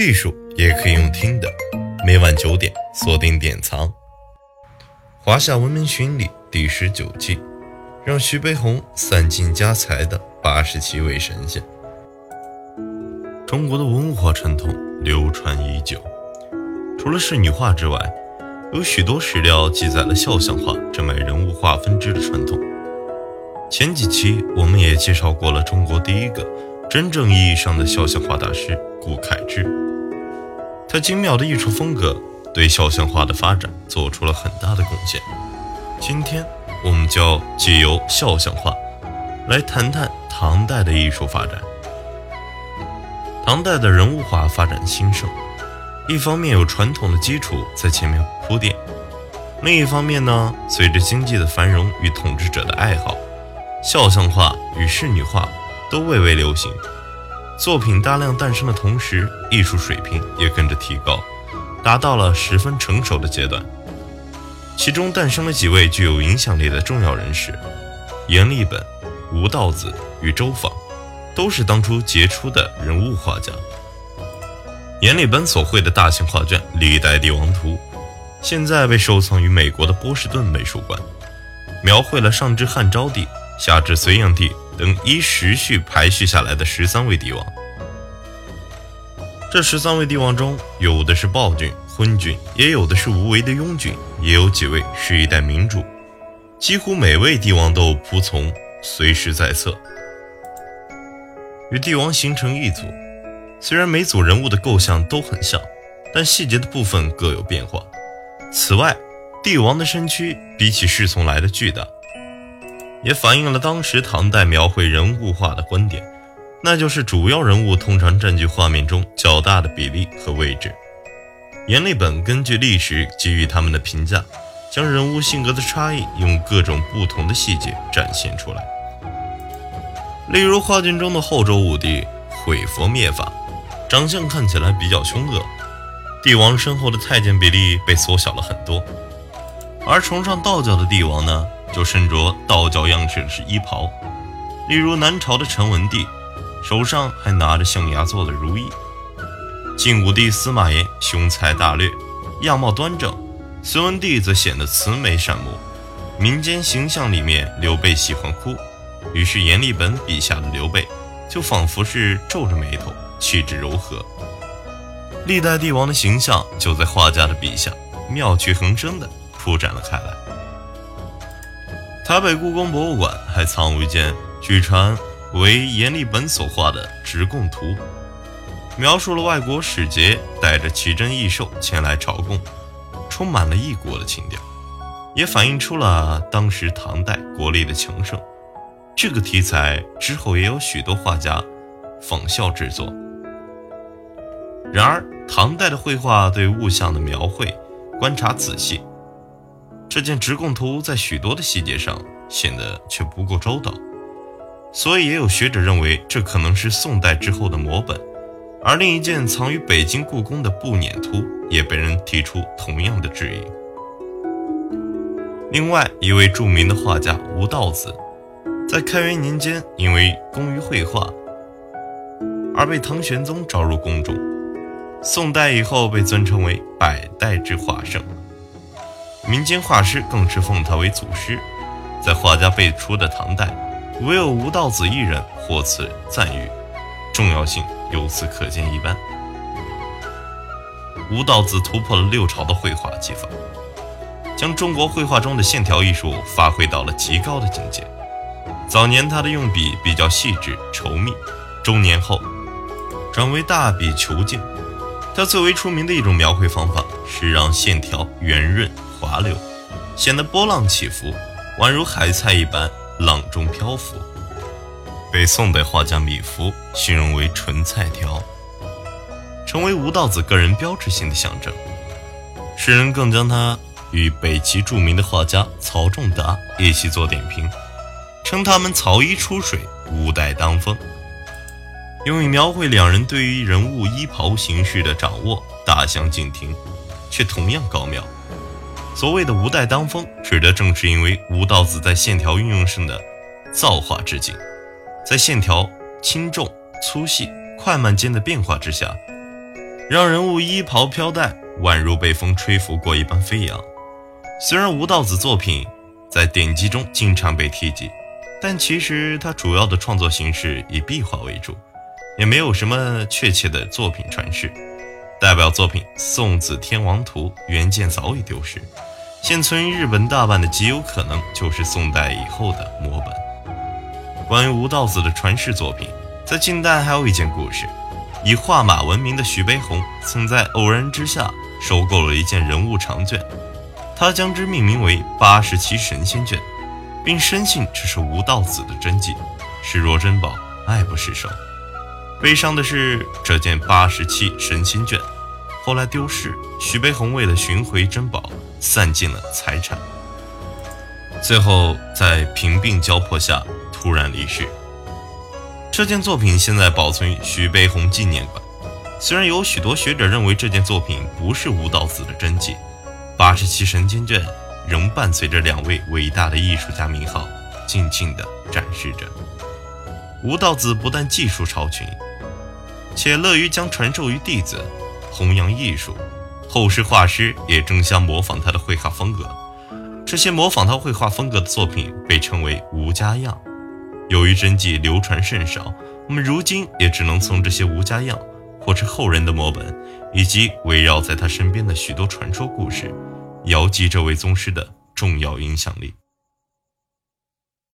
艺术也可以用听的，每晚九点锁定典藏。华夏文明巡礼第十九季，让徐悲鸿散尽家财的八十七位神仙。中国的文化传统流传已久，除了仕女画之外，有许多史料记载了肖像画这门人物画分支的传统。前几期我们也介绍过了中国第一个真正意义上的肖像画大师顾恺之，他精妙的艺术风格对肖像画的发展做出了很大的贡献。今天我们就借由肖像画来谈谈唐代的艺术发展。唐代的人物画发展兴盛，一方面有传统的基础在前面铺垫，另一方面呢，随着经济的繁荣与统治者的爱好，肖像画与仕女画都蔚为流行。作品大量诞生的同时，艺术水平也跟着提高，达到了十分成熟的阶段。其中诞生了几位具有影响力的重要人士：阎立本、吴道子与周昉。都是当初杰出的人物画家。阎立本所绘的大型画卷《历代帝王图》，现在被收藏于美国的波士顿美术馆，描绘了上至汉昭帝、下至隋炀帝等依时序排序下来的十三位帝王。这十三位帝王中，有的是暴君、昏君，也有的是无为的庸君，也有几位是一代明主。几乎每位帝王都有仆从，随时在侧。与帝王形成一组，虽然每组人物的构象都很像，但细节的部分各有变化。此外，帝王的身躯比起侍从来的巨大，也反映了当时唐代描绘人物画的观点，那就是主要人物通常占据画面中较大的比例和位置。阎立本根据历史给予他们的评价，将人物性格的差异用各种不同的细节展现出来。例如画卷中的后周武帝毁佛灭法，长相看起来比较凶恶；帝王身后的太监比例被缩小了很多。而崇尚道教的帝王呢，就身着道教样式的衣袍。例如南朝的陈文帝，手上还拿着象牙做的如意；晋武帝司马炎雄才大略，样貌端正；隋文帝则显得慈眉善目。民间形象里面，刘备喜欢哭。于是，阎立本笔下的刘备就仿佛是皱着眉头，气质柔和。历代帝王的形象就在画家的笔下妙趣横生地铺展了开来。台北故宫博物馆还藏有一件据传为阎立本所画的《直贡图》，描述了外国使节带着奇珍异兽前来朝贡，充满了异国的情调，也反映出了当时唐代国力的强盛。这个题材之后也有许多画家仿效制作。然而，唐代的绘画对物象的描绘观察仔细，这件直贡图在许多的细节上显得却不够周到，所以也有学者认为这可能是宋代之后的摹本。而另一件藏于北京故宫的步辇图也被人提出同样的质疑。另外一位著名的画家吴道子。在开元年间，因为工于绘画，而被唐玄宗招入宫中。宋代以后，被尊称为百代之画圣，民间画师更是奉他为祖师。在画家辈出的唐代，唯有吴道子一人获此赞誉，重要性由此可见一斑。吴道子突破了六朝的绘画技法，将中国绘画中的线条艺术发挥到了极高的境界。早年他的用笔比较细致稠密，中年后转为大笔遒劲。他最为出名的一种描绘方法是让线条圆润滑溜，显得波浪起伏，宛如海菜一般浪中漂浮，被宋代画家米芾形容为纯菜条，成为吴道子个人标志性的象征。世人更将他与北齐著名的画家曹仲达一起做点评。称他们草衣出水，五代当风，用以描绘两人对于人物衣袍形式的掌握大相径庭，却同样高妙。所谓的无代当风，指的正是因为吴道子在线条运用上的造化之境，在线条轻重、粗细、快慢间的变化之下，让人物衣袍飘带，宛如被风吹拂过一般飞扬。虽然吴道子作品在典籍中经常被提及，但其实他主要的创作形式以壁画为主，也没有什么确切的作品传世。代表作品《宋子天王图》原件早已丢失，现存于日本大阪的极有可能就是宋代以后的摹本。关于吴道子的传世作品，在近代还有一件故事。以画马闻名的徐悲鸿，曾在偶然之下收购了一件人物长卷，他将之命名为《八十七神仙卷》，并深信这是吴道子的真迹，视若珍宝，爱不释手。悲伤的是，这件八十七神仙卷后来丢失，徐悲鸿为了寻回珍宝，散尽了财产，最后在贫病交迫下突然离世。这件作品现在保存于徐悲鸿纪念馆。虽然有许多学者认为这件作品不是吴道子的真迹，八十七神经卷仍伴随着两位伟大的艺术家名号，静静地展示着。吴道子不但技术超群，且乐于将传授于弟子，弘扬艺术。后世画师也争相模仿他的绘画风格。这些模仿他绘画风格的作品被称为吴家样。由于真迹流传甚少，我们如今也只能从这些吴家样，或是后人的摹本，以及围绕在他身边的许多传说故事，遥记这位宗师的重要影响力。